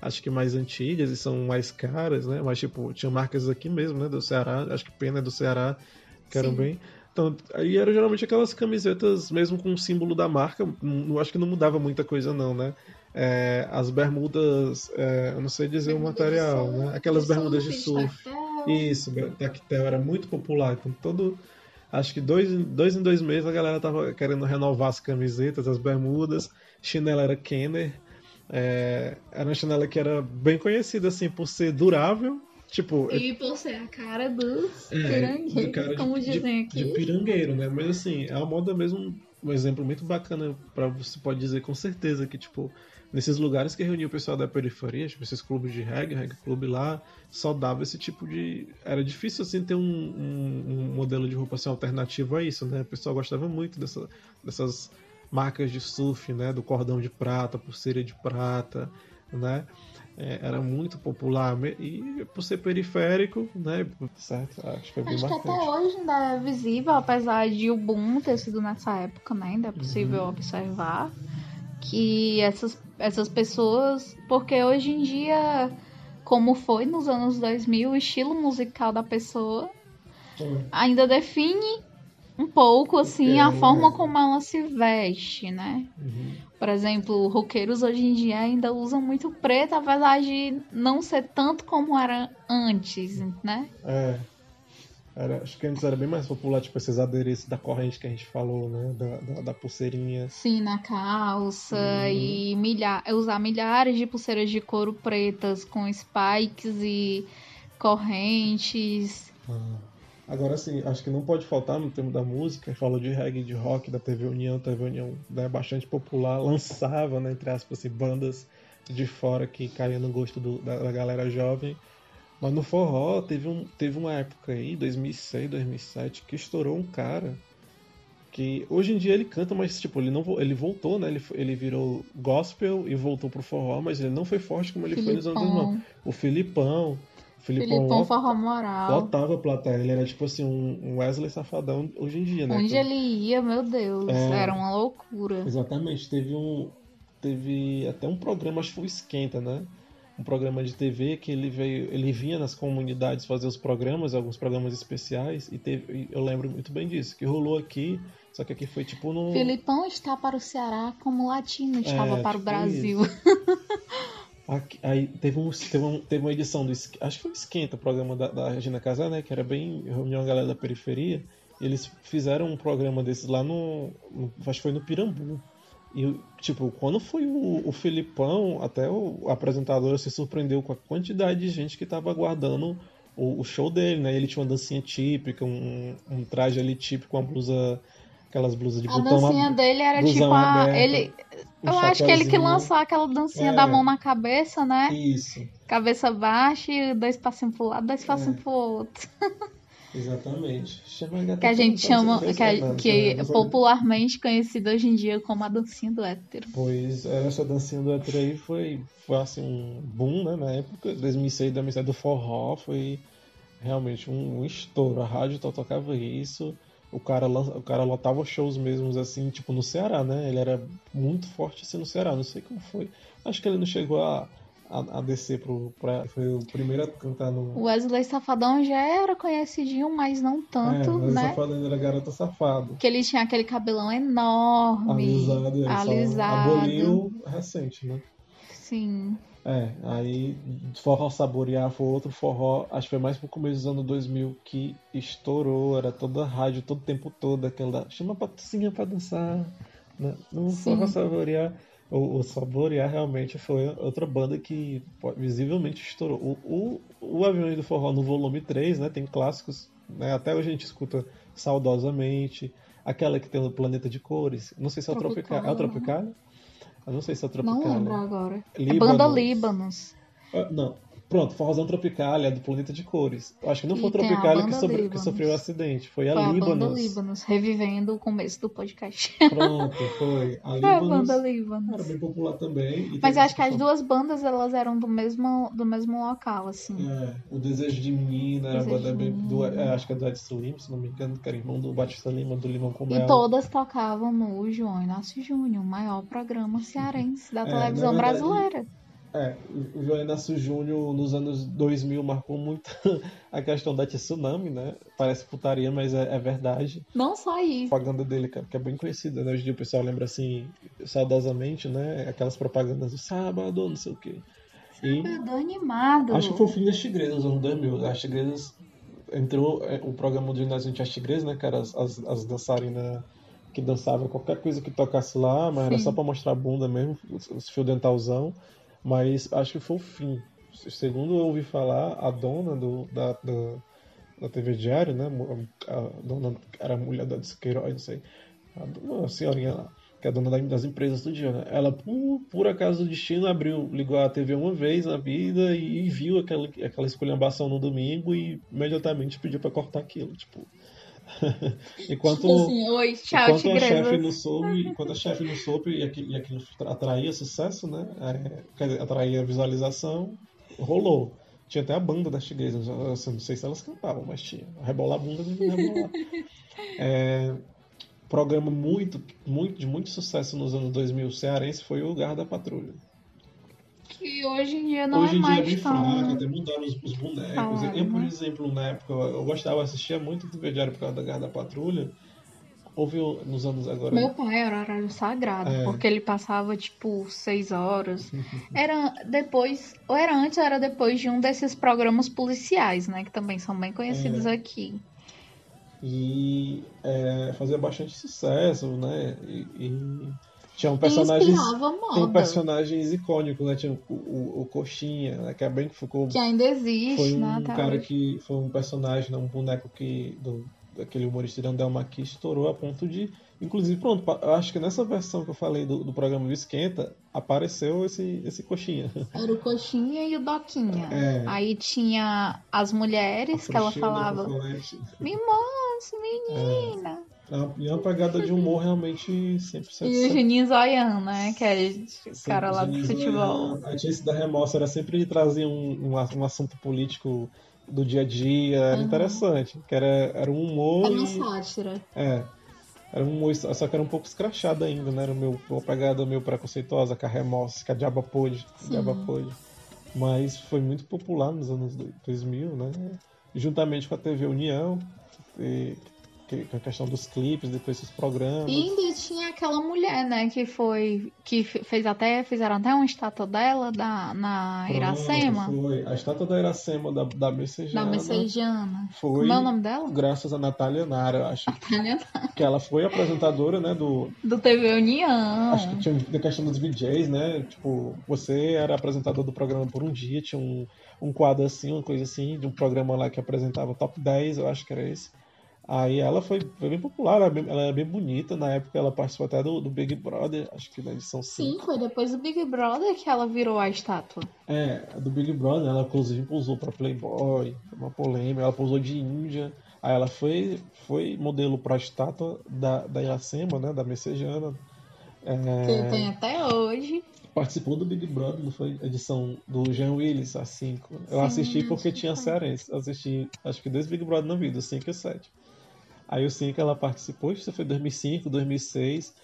acho que mais antigas e são mais caras, né? Mas, tipo, tinha marcas aqui mesmo, né? Do Ceará, acho que Pena é do Ceará, que eram Sim. bem... Então, aí eram geralmente aquelas camisetas mesmo com o símbolo da marca, não acho que não mudava muita coisa não, né? É, as bermudas, é, eu não sei dizer o material, né? Aquelas bermudas de surf. Isso, tactel era muito popular. Então, todo. Acho que dois, dois em dois meses a galera tava querendo renovar as camisetas, as bermudas. Chinela era Kenner. É, era uma chinela que era bem conhecida assim por ser durável. Tipo, E por ser a cara dos é, do pirangueiros, cara de- como de, dizem de aqui. pirangueiro, né? Mas assim, é uma moda mesmo, um exemplo muito bacana para você pode dizer com certeza que, tipo, nesses lugares que reunia o pessoal da periferia, tipo, esses clubes de reggae, reggae clube lá, só dava esse tipo de. Era difícil assim ter um, um- um modelo de roupa assim, alternativo a isso, né? O pessoal gostava muito dessa, dessas marcas de surf, né? Do cordão de prata, pulseira de prata, né? É, era muito popular e por ser periférico, né? Certo? Acho que foi bem Acho que até hoje ainda é visível, apesar de o boom ter sido nessa época, né? Ainda é possível Uhum. observar que essas, essas pessoas. Porque hoje em dia, como foi nos anos 2000, o estilo musical da pessoa ainda define um pouco, assim, É, a forma é. como ela se veste, né? Uhum. Por exemplo, roqueiros hoje em dia ainda usam muito preto, apesar de não ser tanto como era antes, né? É. Era, acho que antes era bem mais popular, tipo, esses adereços da corrente que a gente falou, né? Da, da, da pulseirinha. Sim, na calça Uhum. e milha usar milhares de pulseiras de couro pretas com spikes e correntes. Ah. Agora sim, acho que não pode faltar no tema da música, falou de reggae, de rock, da TV União, TV União né, bastante popular, lançava, né, entre aspas, assim, bandas de fora que caíam no gosto do- da, da galera jovem. Mas no forró teve, um, teve uma época aí, 2006, 2007, que estourou um cara que hoje em dia ele canta, mas tipo, ele não ele voltou, né? Ele, ele virou gospel e voltou pro forró, mas ele não foi forte como ele foi nos anos 2000. Filipão, O Filipão, Filipão, Filipão Forró Moral. lotava a plateia, ele era tipo assim um Wesley Safadão hoje em dia, né? Onde Que- ele ia, meu Deus, É. era uma loucura. Exatamente, teve um teve até um programa, acho que foi Esquenta, né? Um programa de TV que ele veio, ele vinha nas comunidades fazer os programas, alguns programas especiais e teve, eu lembro muito bem disso, que rolou aqui, só que aqui foi tipo no Filipão está para o Ceará como latino estava É, para o tipo Brasil. Aí teve, um, teve, um- teve uma edição do acho que foi o Esquenta, o programa da, da Regina Casé, né? Que era bem reunião a galera da periferia. Eles fizeram um programa desses lá no, no- acho que foi no Pirambu. E tipo, quando foi o, o Filipão, até o apresentador se surpreendeu com a quantidade de gente que tava aguardando o, o show dele, né? Ele tinha uma dancinha típica, um, um traje ali típico, uma blusa, aquelas blusas de A botão dancinha ab- dele era tipo a. aberto, Ele, eu acho que ele que lançou aquela dancinha É. da mão na cabeça, né? Isso. Cabeça baixa e dois passinhos pro lado, dois passinhos É. pro outro. Exatamente. Chama Que a gente chama, que, a- que é popularmente conhecido hoje em dia como a dancinha do hétero. Pois é, essa dancinha do hétero aí foi, foi assim um boom, né, na época, 2006, 2007 do forró, foi realmente um, um estouro. A rádio só tocava isso, o cara, o cara lotava shows mesmos assim, tipo no Ceará, né, ele era muito forte assim no Ceará, não sei como foi. Acho que ele não chegou a, a, a descer pro, pra, foi o primeiro a cantar no... O Wesley Safadão já era conhecidinho, mas não tanto, é, mas né? falando era garota safado. Que ele tinha aquele cabelão enorme, Alisado, só alisado. aboliu recente, né? Sim. É, aí forró saborear foi outro forró, acho que foi mais pro começo dos anos 2000 que estourou, era toda a rádio, todo o tempo todo, aquela chama a patricinha pra dançar, né? No Sim. forró saborear, o, o saborear realmente foi outra banda que visivelmente estourou. O, o, o Avião do Forró no volume 3, né, tem clássicos, né, até hoje a gente escuta saudosamente, aquela que tem o Planeta de Cores, não sei se é o Tropical, é o. Tropical? Eu não sei se é o Não Tropical. lembro agora. É Líbanos. banda Líbanos. Ah, não. Pronto, Forrozão Tropical, é do Planeta de Cores. Acho que não foi E o tem a Tropical que, sobre- que Líbanos. sofreu o acidente, foi a Foi a banda Líbanos. Líbanos, revivendo o começo do podcast. Pronto, foi. A Foi a Líbanos banda era Líbanos. bem popular também. e Mas acho que as duas bandas, elas eram do mesmo, do mesmo local, assim. É, o Desejo de Menina, era a banda bem, do, é, acho que é do Edson Lima, se não me engano, que era irmão do Batista Lima, do Limão com E Mel. todas tocavam no João Inácio Júnior, o maior programa cearense da É, televisão verdade, brasileira. É, o João Inácio Júnior nos anos 2000 marcou muito a questão da tsunami, né? Parece putaria, mas é, é verdade. Não só isso. A propaganda dele, cara, que é bem conhecida, né? Hoje em dia o pessoal lembra assim, saudosamente, né? Aquelas propagandas do sábado, não sei o quê. E Tudo animado. acho que foi o fim das tigresas nos anos 2000. As tigresas entrou é, o programa do ginásio de as tigresas, né? Que as, as, as dançarinas que dançavam qualquer coisa que tocasse lá, mas era Sim. só pra mostrar a bunda mesmo, os fio dentalzão. Mas acho que foi o fim. Segundo eu ouvi falar, a dona do, da, da, da TV Diário, né? A dona era a mulher da Queiroz, não sei. A, senhorinha lá, que é a dona da- das empresas do dia, né? Ela, por, por acaso do destino, abriu, ligou a TV uma vez na vida e, viu aquela, aquela esculhambação no domingo e imediatamente pediu pra cortar aquilo, tipo. enquanto Tipo assim, oi, tchau, enquanto a chefe tigresa. não soube, enquanto a chefe não soube e aquilo, e aquilo atraía sucesso, né? É, quer dizer, atraía visualização, rolou. Tinha até a banda das tigresas, assim, não sei se elas cantavam, mas tinha. Rebolar a bunda rebolar. É, programa muito, muito, de muito sucesso nos anos 2000 cearense foi o Garra da Patrulha. Que hoje em dia não Hoje é em dia é mais bem tão... até mudaram os, os bonecos. Falaram, eu, por né? exemplo, na época, eu gostava, assistia muito TV Diário por causa da Garra da Patrulha. Houve nos anos agora. Meu pai era horário sagrado, É. porque ele passava tipo seis horas. Era depois, ou era antes ou era depois de um desses programas policiais, né? Que também são bem conhecidos É. aqui. E é, fazia bastante sucesso, né? E, e tinham personagens. Tem personagens icônicos, né? Tinha o, o, o Coxinha, né? Que é bem que ficou. que ainda existe, Foi né? um até cara que. Foi um personagem, né, um boneco que. Do, daquele humorista Irandel que estourou a ponto de. Inclusive, pronto, eu acho que nessa versão que eu falei do, do programa do Esquenta, apareceu esse, esse coxinha. Era o Coxinha e o Doquinha. É. Aí tinha as mulheres que ela da falava, mostre, menina. É E é uma pegada de humor realmente 100% E o Juninho Zoian, né? Que é o cara lá do futebol. A tia da Remorso era sempre trazia um, um, um assunto político do dia a dia, era Aham. interessante. Que era, era um humor. Era uma e- sátira. É. Era um humor, só que era um pouco escrachado ainda, né? Era o meu, uma pegada meio preconceituosa, com a remorse, que a diaba pôde. Diaba pôde. Mas foi muito popular nos anos 2000, né? Juntamente com a TV União, que, com a questão dos clipes, depois esses programas. E ainda tinha aquela mulher, né, que foi. que fe- fez até. fizeram até uma estátua dela da, na Pronto, Iracema. Foi. A estátua da Iracema da, da Da Messejana Messejana. foi Como é o nome dela? graças a Natália Nara, eu acho. Tânia que ela foi apresentadora, né, do, Do TV União. Acho que tinha a questão dos VJs, né? Tipo, você era apresentador do programa por um dia, tinha um, um quadro assim, uma coisa assim, de um programa lá que apresentava top 10, eu acho que era esse. Aí ela foi, foi bem popular, ela, é bem- ela é bem bonita, na época ela participou até do, do Big Brother, acho que na edição 5. Sim, foi depois do Big Brother que ela virou a estátua. É, do Big Brother, ela inclusive pousou pra Playboy, foi uma polêmica, ela pousou de Índia, aí ela foi, foi modelo pra estátua da, da Iracema, né, da Messejana. É, Que tem até hoje. participou do Big Brother, não foi edição do Jean Willis, a 5. Eu Sim, assisti porque tinha foi. cearense. Assisti, acho que dois Big Brother na vida, o 5 e o 7. Aí o 5 ela participou, isso foi 2005, 2006.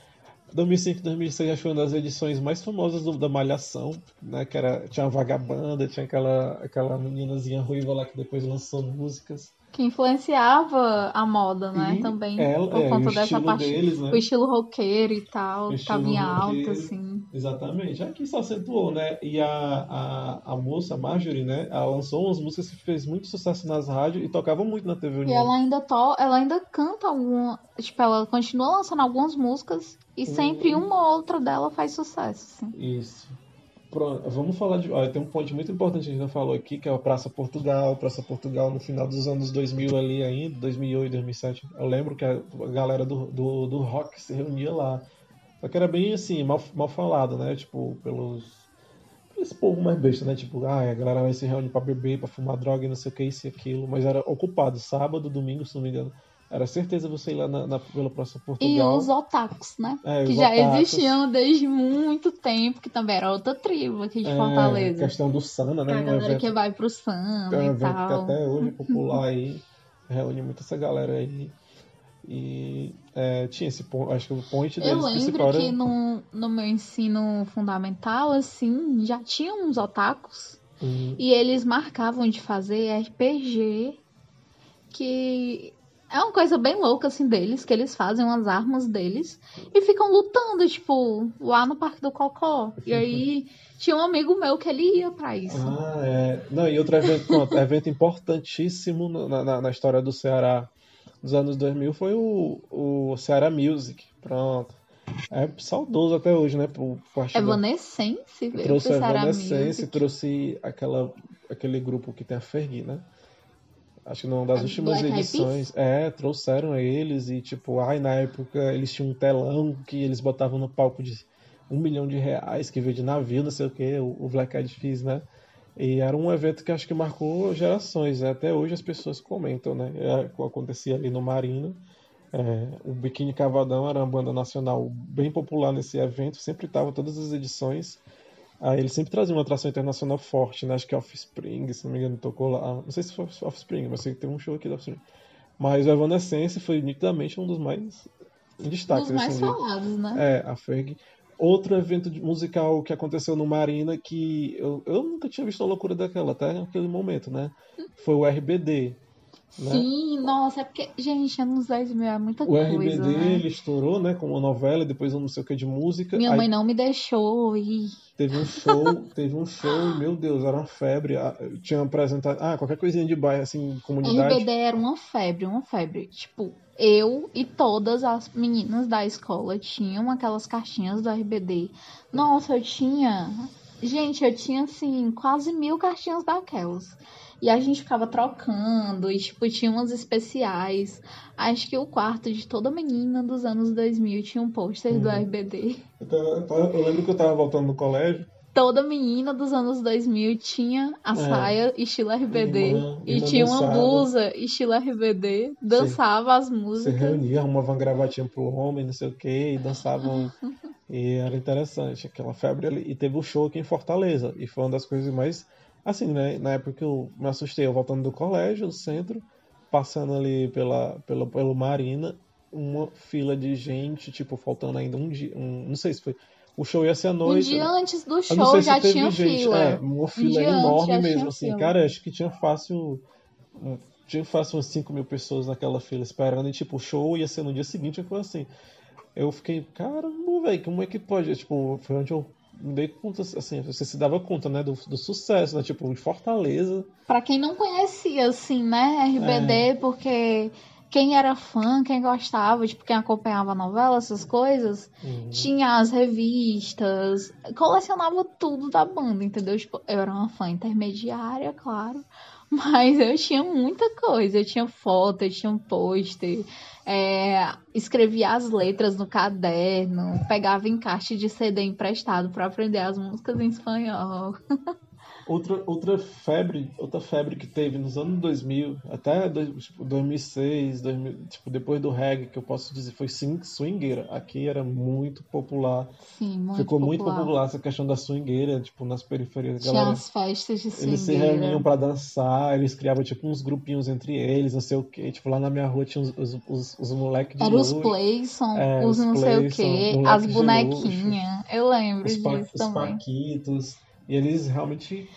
2005 2006 acho que foi uma das edições mais famosas do- da Malhação, né? Que era, tinha a Vagabanda, tinha aquela, aquela meninazinha ruiva lá que depois lançou músicas. Que influenciava a moda, né? E Também. ela- por é, conta o dessa estilo parte. deles, né? O estilo roqueiro e tal, O que tava estilo em alta, assim. Exatamente, aqui só acentuou, né? E a, a, a moça, a Marjorie, né? Ela lançou umas músicas que fez muito sucesso nas rádios e tocava muito na TV E União. ela ainda to... ela ainda canta alguma. Tipo, ela continua lançando algumas músicas e sempre Hum. uma ou outra dela faz sucesso, assim. Isso. Pronto, vamos falar de. Olha, tem um ponto muito importante que a gente não falou aqui, que é a Praça Portugal. Praça Portugal no final dos anos 2000 ali ainda, 2008, 2007. Eu lembro que a galera do, do, do rock se reunia lá. Só que era bem assim, mal, mal falado, né? Tipo, pelos, esse povo mais besta, né? Tipo, ah, a galera vai se reunir pra beber, pra fumar droga e não sei o que, isso e aquilo. Mas era ocupado, sábado, domingo, se não me engano. Era certeza você ir lá na, na, pela Praça E Portugal. os otakus, né? É, que já otakus. existiam desde muito tempo, que também era outra tribo aqui de É, Fortaleza. questão do Sana, né? a Um galera evento, que vai pro samba é um e evento que tal. até hoje é popular aí. Reúne muito essa galera aí. E é, tinha esse ponto, acho que o point Eu deles principal lembro era. que no, no meu ensino fundamental, assim, já tinha uns otakus Hum, e eles marcavam de fazer RPG, que é uma coisa bem louca, assim, deles, que eles fazem umas armas deles e ficam lutando, tipo, lá no Parque do Cocó. E aí tinha um amigo meu que ele ia pra isso. Ah, é. Não, e outro evento, pronto, evento importantíssimo na, na, na história do Ceará dos anos 2000 foi o, o Ceará Music. Pronto. É saudoso até hoje, né? Da- Evanescence, veio trouxe pro Evanescence, trouxe aquela, aquele grupo que tem a Fergie, né? Acho que numa das A últimas Black edições. É, trouxeram eles e, tipo, ai, na época eles tinham um telão que eles botavam no palco de um milhão de reais, que veio de navio, não sei o que, o, o Black Eyed Peas, né? E era um evento que acho que marcou gerações. né? Até hoje as pessoas comentam, né? É, acontecia ali no Marino. É, o Biquíni Cavadão era uma banda nacional bem popular nesse evento, sempre estava todas as edições. Aí ele sempre trazia uma atração internacional forte, né? Acho que Offspring, se não me engano, tocou lá. Não sei se foi Offspring, mas sei que teve um show aqui da Offspring. Mas o Evanescence foi nitidamente um dos mais em destaque. Dos mais de- falados, né? é, a Ferg. Outro evento musical que aconteceu no Marina que eu, eu nunca tinha visto uma loucura daquela, até naquele momento, né? Foi o RBD. né? Sim, nossa, é porque, gente, anos 2000 é muita O coisa, RBD né? ele estourou, né? Com uma novela, depois um não sei o que de música. Minha Aí mãe não me deixou ir. Teve um show, teve um show, meu Deus, era uma febre. Ah, Tinha apresentado. Ah, qualquer coisinha de bairro, assim, comunidade. RBD era uma febre, uma febre. Tipo, eu e todas as meninas da escola tinham aquelas caixinhas do RBD. Nossa, eu tinha. Gente, eu tinha assim, quase mil caixinhas daquelas. E a gente ficava trocando, e tipo, tinha umas especiais. Acho que o quarto de toda menina dos anos 2000 tinha um pôster do Uhum. RBD. Eu, tava- lembro que eu tava voltando no colégio. Toda menina dos anos 2000 tinha a É. saia estilo RBD. Irmã- e irmã tinha uma dançava. blusa estilo RBD. Dançava as Você músicas. reunia, arrumava uma gravatinha pro homem, não sei o que, e dançavam. e era interessante, aquela febre ali. E teve o show aqui em Fortaleza. E foi uma das coisas mais. Assim, né? Na época que eu me assustei, eu voltando do colégio, do centro, passando ali pela, pela, pelo Marina, uma fila de gente, tipo, faltando ainda um dia. Um, não sei se foi. O show ia ser à Um noite. dia antes do show já tinha gente. fila. É, uma fila antes enorme mesmo, assim. fila. Cara, acho que tinha fácil. um, Tinha fácil umas 5 mil pessoas naquela fila esperando. E, tipo, o show ia ser no dia seguinte, eu falei assim. Eu fiquei, caramba, velho, como é que pode? Tipo, foi onde eu me dei conta, assim, você se dava conta, né, do, do sucesso, né? Tipo, de Fortaleza. Pra quem não conhecia, assim, né, RBD, É. porque quem era fã, quem gostava, tipo, quem acompanhava a novela, essas coisas, Uhum. tinha as revistas, colecionava tudo da banda, entendeu? Tipo, eu era uma fã intermediária, claro, mas eu tinha muita coisa. Eu tinha foto, eu tinha um pôster, é, escrevia as letras no caderno, pegava encaixe de CD emprestado pra aprender as músicas em espanhol. Outra, outra febre, outra febre que teve nos anos 2000, até dois- tipo, 2006, 2000, tipo, depois do reggae, que eu posso dizer, foi swing, swingueira. Aqui era muito popular. Sim, muito Ficou muito popular. popular essa questão da swingueira, tipo, nas periferias. Tinha Galera, as festas de eles se swingueira. reuniam pra dançar, eles criavam, tipo, uns grupinhos entre eles, não sei o quê. Tipo, lá na minha rua tinha os, os, os, os moleques de Era os Playson, É, os os não sei o quê, as bonequinhas. Eu lembro os, pa, disso os também. paquitos, e eles realmente...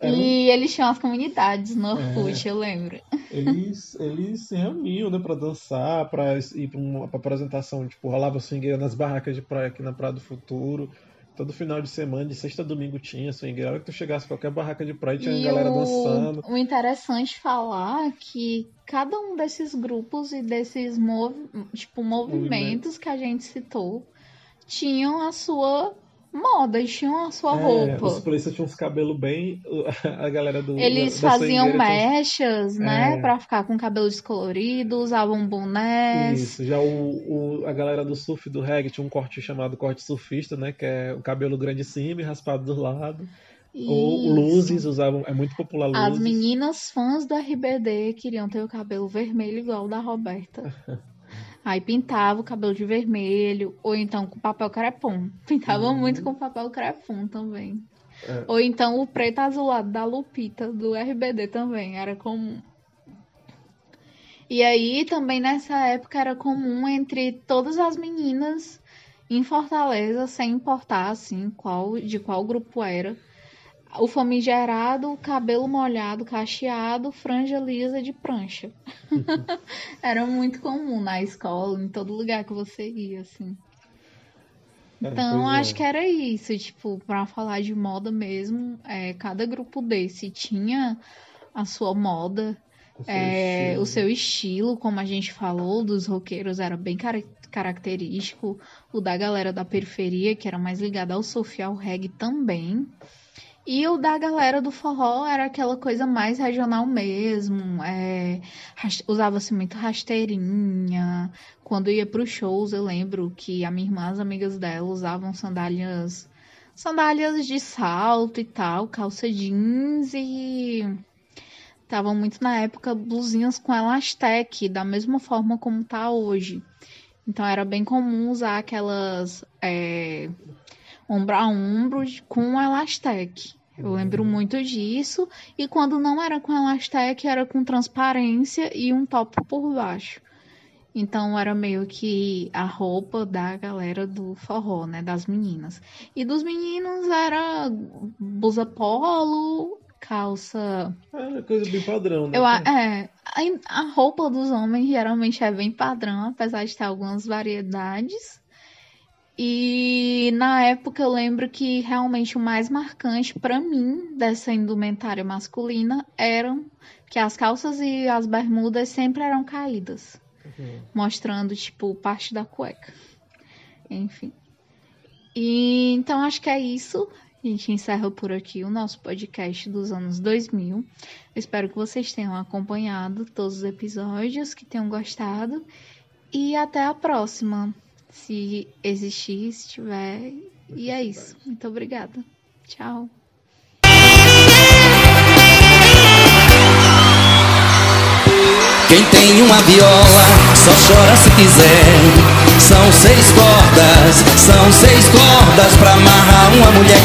eram E eles tinham as comunidades no É. Orkut, eu lembro. eles, eles se reuniam, né, pra dançar, pra ir pra uma pra apresentação, tipo, rolava swingueira nas barracas de praia aqui na Praia do Futuro. Todo final de semana, de sexta a domingo tinha swingueira. A hora que tu chegasse qualquer barraca de praia, tinha E galera o, dançando. o interessante falar é que cada um desses grupos e desses mov, tipo, movimentos que a gente citou tinham a sua moda, e tinham a sua É, roupa. os polícias tinham uns cabelos bem. A galera do. Eles da, da faziam swingueira tinha mechas, né? É. Pra ficar com cabelo descolorido, usavam bonés. Isso, já o, o- a galera do surf do reggae tinha um corte chamado corte surfista, né? Que é o cabelo grande em cima e raspado do lado. Ou Isso. luzes usavam. É muito popular luzes. As meninas fãs do RBD queriam ter o cabelo vermelho igual o da Roberta. Aí pintava o cabelo de vermelho, ou então com papel crepom. Pintava Uhum. muito com papel crepom também. É. Ou então o preto azulado da Lupita, do RBD também, era comum. E aí também nessa época era comum entre todas as meninas em Fortaleza, sem importar assim qual de qual grupo era. O famigerado, cabelo molhado, cacheado, franja lisa de prancha. era muito comum na escola, em todo lugar que você ia, assim. É, Então, é. acho que era isso, tipo, pra falar de moda mesmo, é, cada grupo desse tinha a sua moda, O seu é, estilo. o seu estilo, como a gente falou, dos roqueiros era bem cara- característico, o da galera da periferia, que era mais ligada ao ao reggae também. E o da galera do forró era aquela coisa mais regional mesmo. é, Usava-se muito rasteirinha. Quando ia para os shows, eu lembro que a minha irmã, as amigas dela, usavam sandálias, sandálias de salto e tal, calça jeans e estavam muito na época blusinhas com elastec, da mesma forma como tá hoje. Então era bem comum usar aquelas é, ombro a ombro com elastec. Eu lembro muito disso. E quando não era com elastec, era com transparência e um top por baixo. Então era meio que a roupa da galera do forró, né? Das meninas. E dos meninos era blusa polo, calça. É coisa bem padrão, né? Eu, é, a, a roupa dos homens geralmente é bem padrão, apesar de ter algumas variedades. E na época eu lembro que realmente o mais marcante pra mim dessa indumentária masculina eram que as calças e as bermudas sempre eram caídas, Uhum. mostrando tipo parte da cueca. Enfim. E então acho que é isso. A gente encerra por aqui o nosso podcast dos anos 2000. Eu espero que vocês tenham acompanhado todos os episódios, que tenham gostado. E até a próxima. Se existir, se tiver. E é isso. Muito obrigada. Tchau. Quem tem uma viola só chora se quiser. São seis cordas, são seis cordas pra amarrar uma mulher